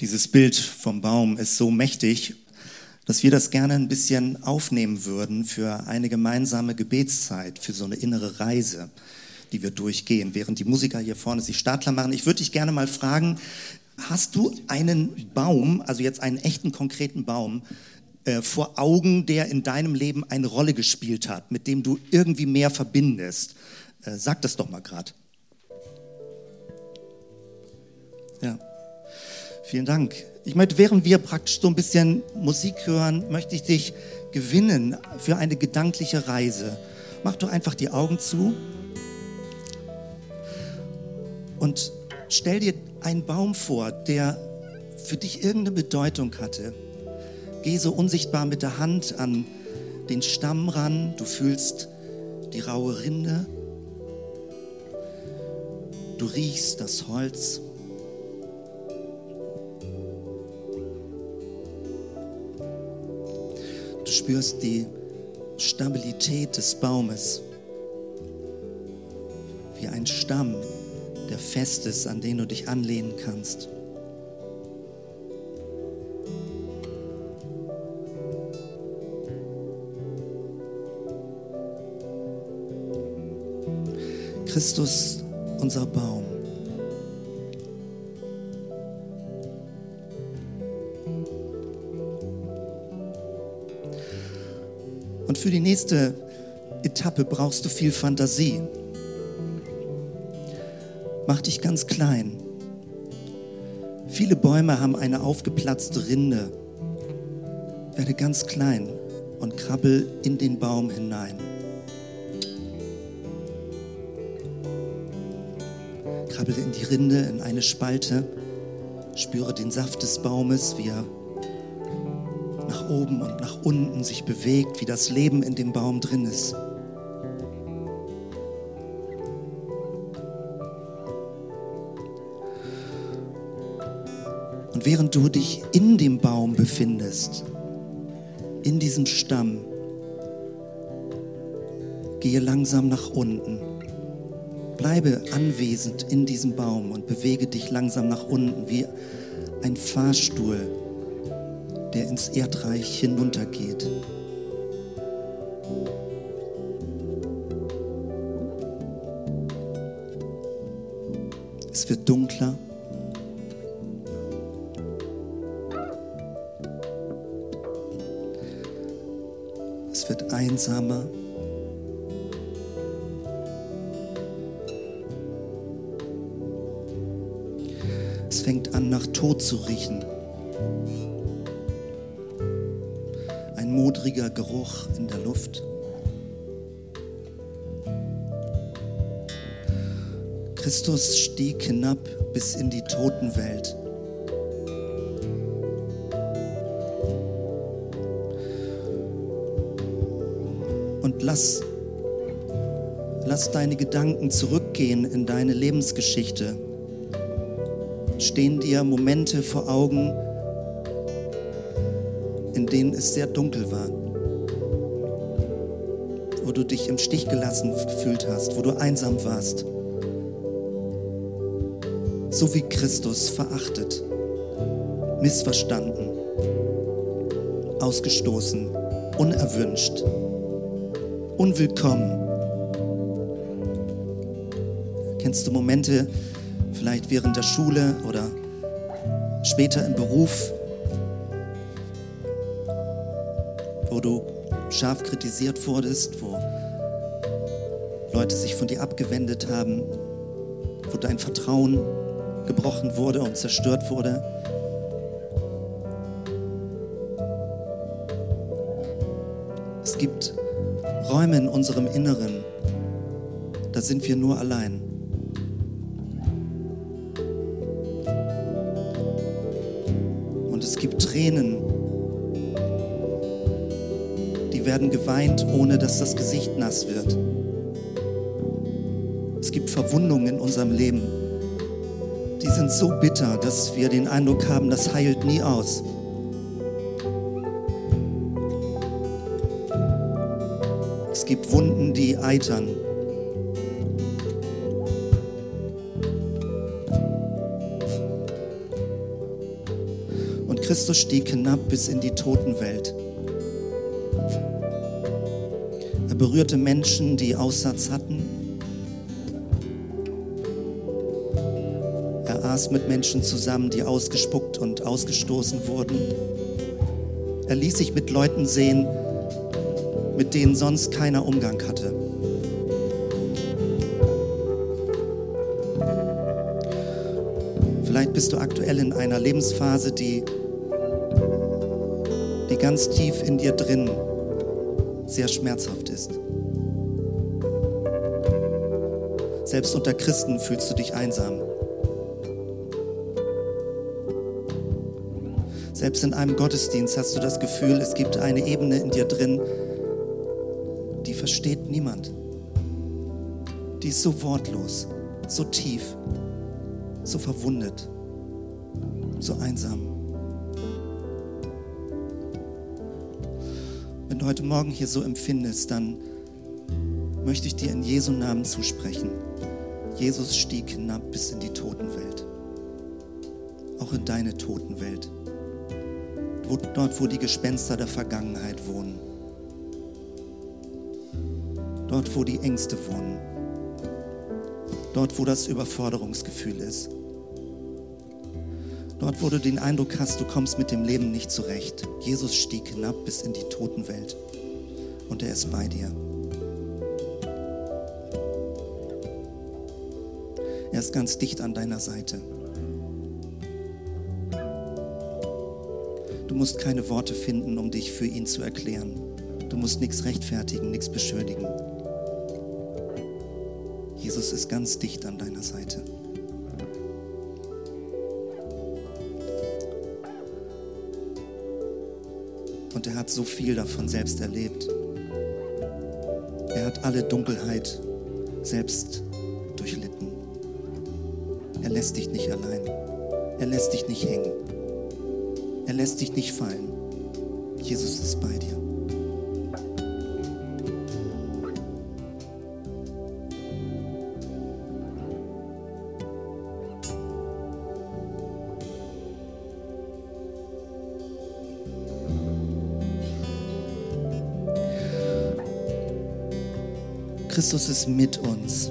Dieses Bild vom Baum ist so mächtig, dass wir das gerne ein bisschen aufnehmen würden für eine gemeinsame Gebetszeit, für so eine innere Reise, die wir durchgehen, während die Musiker hier vorne sich Startler machen. Ich würde dich gerne mal fragen, hast du einen Baum, also jetzt einen echten konkreten Baum, äh, vor Augen, der in deinem Leben eine Rolle gespielt hat, mit dem du irgendwie mehr verbindest? Äh, sag das doch mal gerade. Ja. Vielen Dank. Ich möchte, während wir praktisch so ein bisschen Musik hören, möchte ich dich gewinnen für eine gedankliche Reise. Mach doch einfach die Augen zu und stell dir einen Baum vor, der für dich irgendeine Bedeutung hatte. Geh so unsichtbar mit der Hand an den Stamm ran. Du fühlst die raue Rinde. Du riechst das Holz. Spürst die Stabilität des Baumes, wie ein Stamm, der fest ist, an den du dich anlehnen kannst. Christus, unser Baum. Und für die nächste Etappe brauchst du viel Fantasie. Mach dich ganz klein. Viele Bäume haben eine aufgeplatzte Rinde. Werde ganz klein und krabbel in den Baum hinein. Krabbel in die Rinde, in eine Spalte. Spüre den Saft des Baumes, wie er oben und nach unten sich bewegt, wie das Leben in dem Baum drin ist. Und während du dich in dem Baum befindest, in diesem Stamm, gehe langsam nach unten. Bleibe anwesend in diesem Baum und bewege dich langsam nach unten wie ein Fahrstuhl der ins Erdreich hinuntergeht. Es wird dunkler. Es wird einsamer. Es fängt an, nach Tod zu riechen. Modriger Geruch in der Luft. Christus stieg hinab bis in die Totenwelt. Und lass, lass deine Gedanken zurückgehen in deine Lebensgeschichte. Stehen dir Momente vor Augen, denen es sehr dunkel war, wo du dich im Stich gelassen gefühlt hast, wo du einsam warst, so wie Christus verachtet, missverstanden, ausgestoßen, unerwünscht, unwillkommen. Kennst du Momente, vielleicht während der Schule oder später im Beruf, du scharf kritisiert wurdest, wo Leute sich von dir abgewendet haben, wo dein Vertrauen gebrochen wurde und zerstört wurde. Es gibt Räume in unserem Inneren, da sind wir nur allein. Und es gibt Tränen, werden geweint, ohne dass das Gesicht nass wird. Es gibt Verwundungen in unserem Leben, die sind so bitter, dass wir den Eindruck haben, das heilt nie aus. Es gibt Wunden, die eitern. Christus stieg hinab bis in die Totenwelt. Berührte Menschen, die Aussatz hatten. Er aß mit Menschen zusammen, die ausgespuckt und ausgestoßen wurden. Er ließ sich mit Leuten sehen, mit denen sonst keiner Umgang hatte. Vielleicht bist du aktuell in einer Lebensphase, die, die ganz tief in dir drin sehr schmerzhaft ist. Selbst unter Christen fühlst du dich einsam. Selbst in einem Gottesdienst hast du das Gefühl, es gibt eine Ebene in dir drin, die versteht niemand. Die ist so wortlos, so tief, so verwundet, so einsam. Wenn du heute Morgen hier so empfindest, dann möchte ich dir in Jesu Namen zusprechen. Jesus stieg hinab bis in die Totenwelt, auch in deine Totenwelt dort, wo die Gespenster der Vergangenheit wohnen. Dort, wo die Ängste wohnen. Dort, wo das Überforderungsgefühl ist. Dort, wo du den Eindruck hast, du kommst mit dem Leben nicht zurecht. Jesus stieg hinab bis in die Totenwelt und er ist bei dir. Er ist ganz dicht an deiner Seite. Du musst keine Worte finden, um dich für ihn zu erklären. Du musst nichts rechtfertigen, nichts beschönigen. Jesus ist ganz dicht an deiner Seite. Und er hat so viel davon selbst erlebt. Er hat alle Dunkelheit selbst durchlitten. Er lässt dich nicht allein. Er lässt dich nicht hängen. Er lässt dich nicht fallen. Jesus ist bei dir. Christus ist mit uns,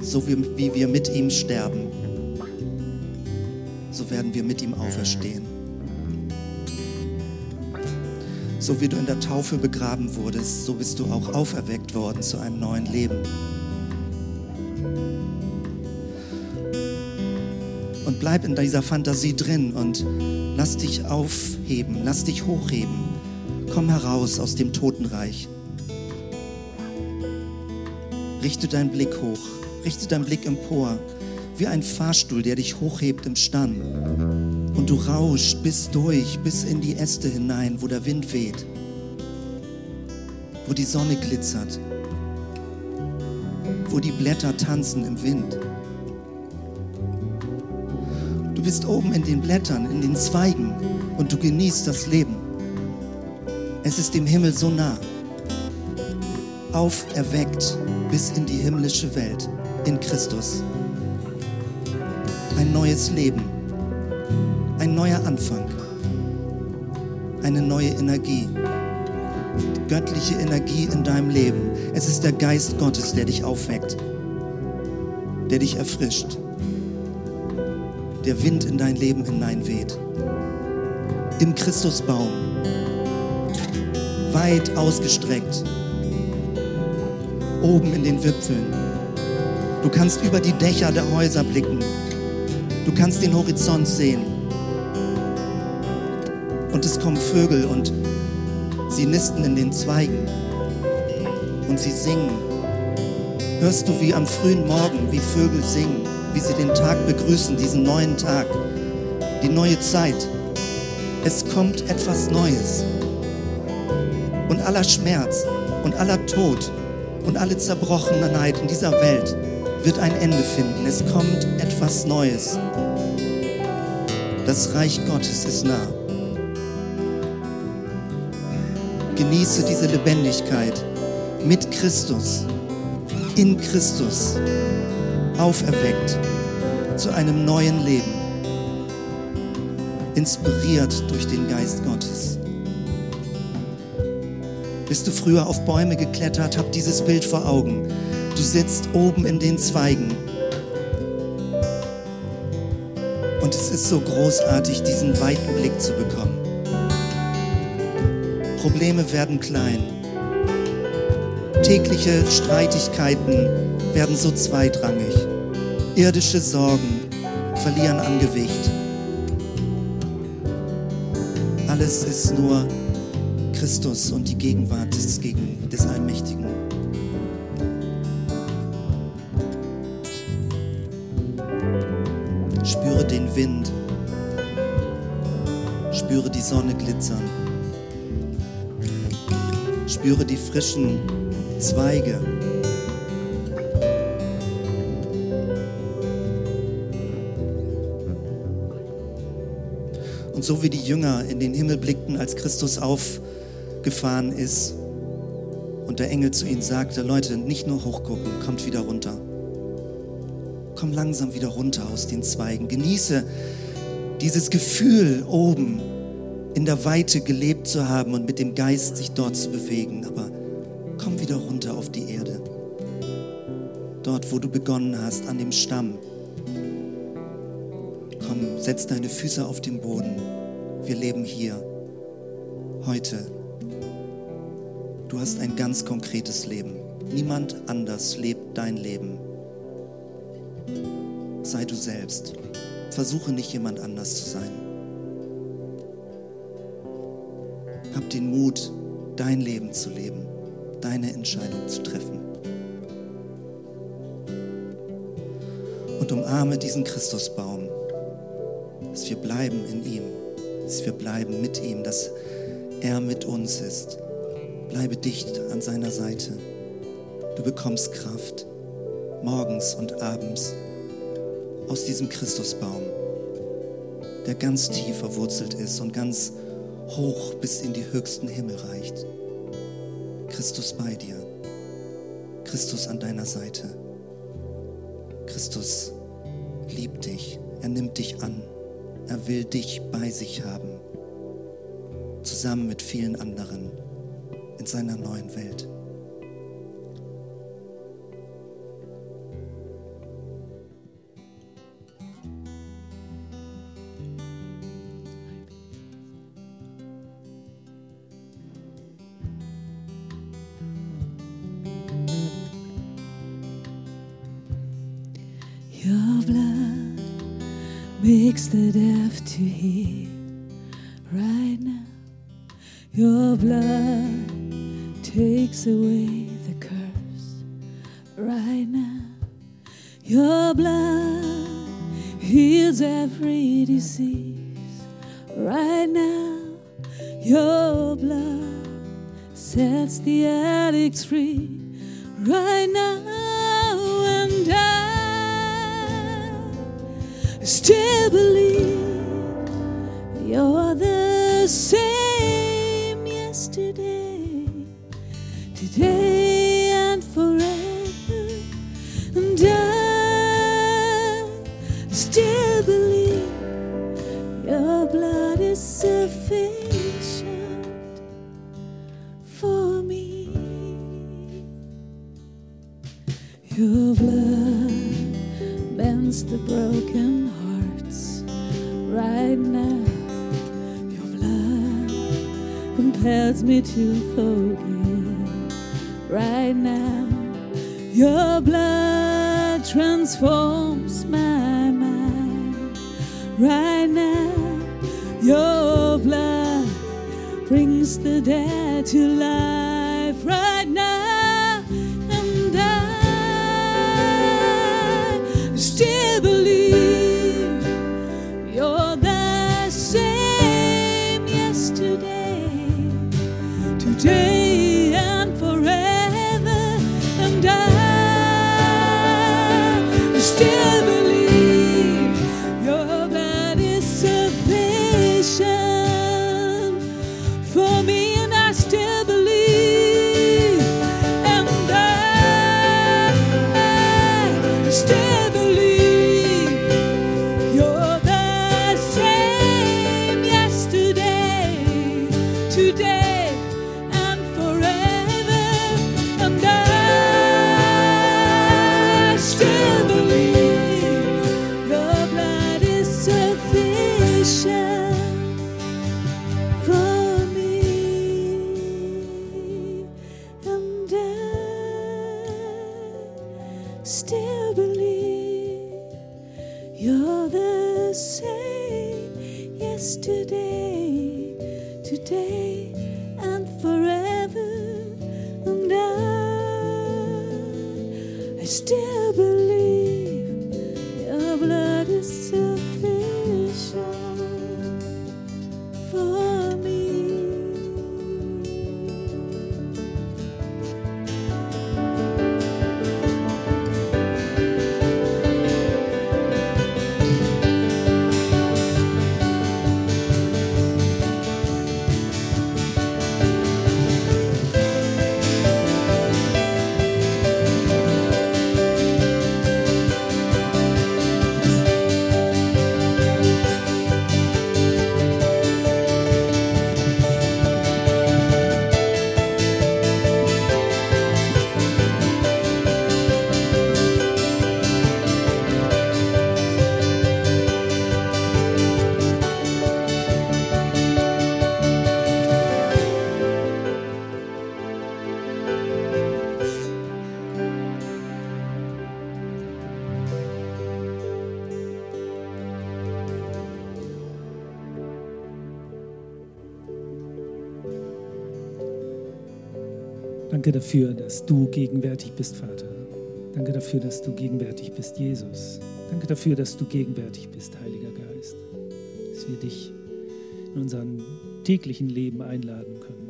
so wie, wie wir mit ihm sterben, so werden wir mit ihm auferstehen. So wie du in der Taufe begraben wurdest, so bist du auch auferweckt worden zu einem neuen Leben. Und bleib in dieser Fantasie drin und lass dich aufheben, lass dich hochheben. Komm heraus aus dem Totenreich. Richte deinen Blick hoch, richte deinen Blick empor, wie ein Fahrstuhl, der dich hochhebt im Stann. Und du rauschst bis durch, bis in die Äste hinein, wo der Wind weht, wo die Sonne glitzert, wo die Blätter tanzen im Wind. Du bist oben in den Blättern, in den Zweigen und du genießt das Leben. Es ist dem Himmel so nah. Auferweckt bis in die himmlische Welt in Christus. Ein neues Leben ein neuer Anfang, eine neue Energie, göttliche Energie in deinem Leben. Es ist der Geist Gottes, der dich aufweckt, der dich erfrischt, der Wind in dein Leben hineinweht. Im Christusbaum, weit ausgestreckt, oben in den Wipfeln. Du kannst über die Dächer der Häuser blicken. Du kannst den Horizont sehen und es kommen Vögel und sie nisten in den Zweigen und sie singen. Hörst du wie am frühen Morgen, wie Vögel singen, wie sie den Tag begrüßen, diesen neuen Tag, die neue Zeit. Es kommt etwas Neues. Und aller Schmerz und aller Tod und alle Zerbrochenheit in dieser Welt wird ein Ende finden. Es kommt etwas Neues. Das Reich Gottes ist nah. Genieße diese Lebendigkeit mit Christus, in Christus, auferweckt zu einem neuen Leben. inspiriert durch den Geist Gottes. Bist du früher auf Bäume geklettert, hab dieses Bild vor Augen. Du sitzt oben in den Zweigen. Und es ist so großartig, diesen weiten Blick zu bekommen. Probleme werden klein. Tägliche Streitigkeiten werden so zweitrangig. Irdische Sorgen verlieren an Gewicht. Alles ist nur Christus und die Gegenwart des, des Allmächtigen. Spüre den Wind. Spüre die Sonne glitzern. Spüre die frischen Zweige. Und so wie die Jünger in den Himmel blickten, als Christus aufgefahren ist und der Engel zu ihnen sagte, Leute, nicht nur hochgucken, kommt wieder runter. Komm langsam wieder runter aus den Zweigen. Genieße dieses Gefühl oben in der Weite gelebt zu haben und mit dem Geist sich dort zu bewegen. Aber komm wieder runter auf die Erde. Dort, wo du begonnen hast, an dem Stamm. Komm, setz deine Füße auf den Boden. Wir leben hier, heute. Du hast ein ganz konkretes Leben. Niemand anders lebt dein Leben. Sei du selbst. Versuche nicht jemand anders zu sein. Hab den Mut, dein Leben zu leben, deine Entscheidung zu treffen. Und umarme diesen Christusbaum, dass wir bleiben in ihm dass wir bleiben mit ihm, dass er mit uns ist. Bleibe dicht an seiner Seite. Du bekommst Kraft morgens und abends aus diesem Christusbaum, der ganz tief verwurzelt ist und ganz hoch bis in die höchsten Himmel reicht. Christus bei dir, Christus an deiner Seite. Christus liebt dich, er nimmt dich an. Er will dich bei sich haben, zusammen mit vielen anderen in seiner neuen Welt. makes the deaf to hear right now. Your blood takes away the curse right now. Your blood heals every disease right now. Your blood sets the addicts free right now. And I still believe you're the same right now. Your blood brings the dead to life still believe you're the same yesterday. Danke dafür, dass du gegenwärtig bist, Vater. Danke dafür, dass du gegenwärtig bist, Jesus. Danke dafür, dass du gegenwärtig bist, Heiliger Geist. Dass wir dich in unserem täglichen Leben einladen können.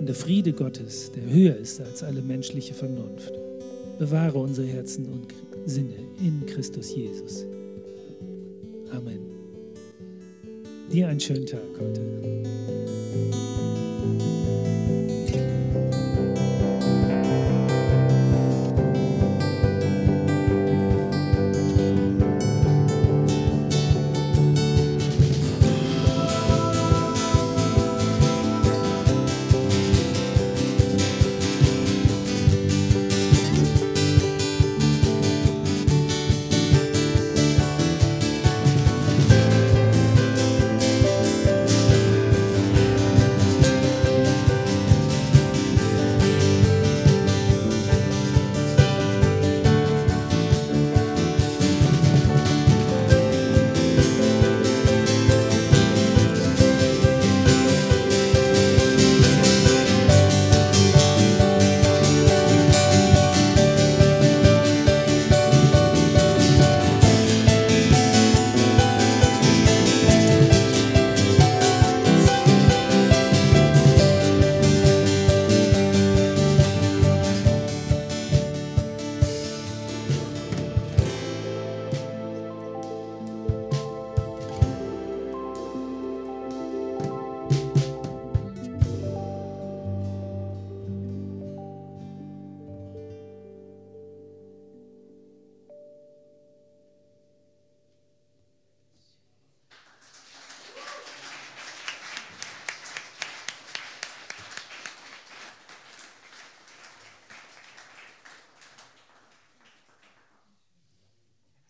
Und der Friede Gottes, der höher ist als alle menschliche Vernunft, bewahre unsere Herzen und Sinne in Christus Jesus. Amen. Dir einen schönen Tag heute.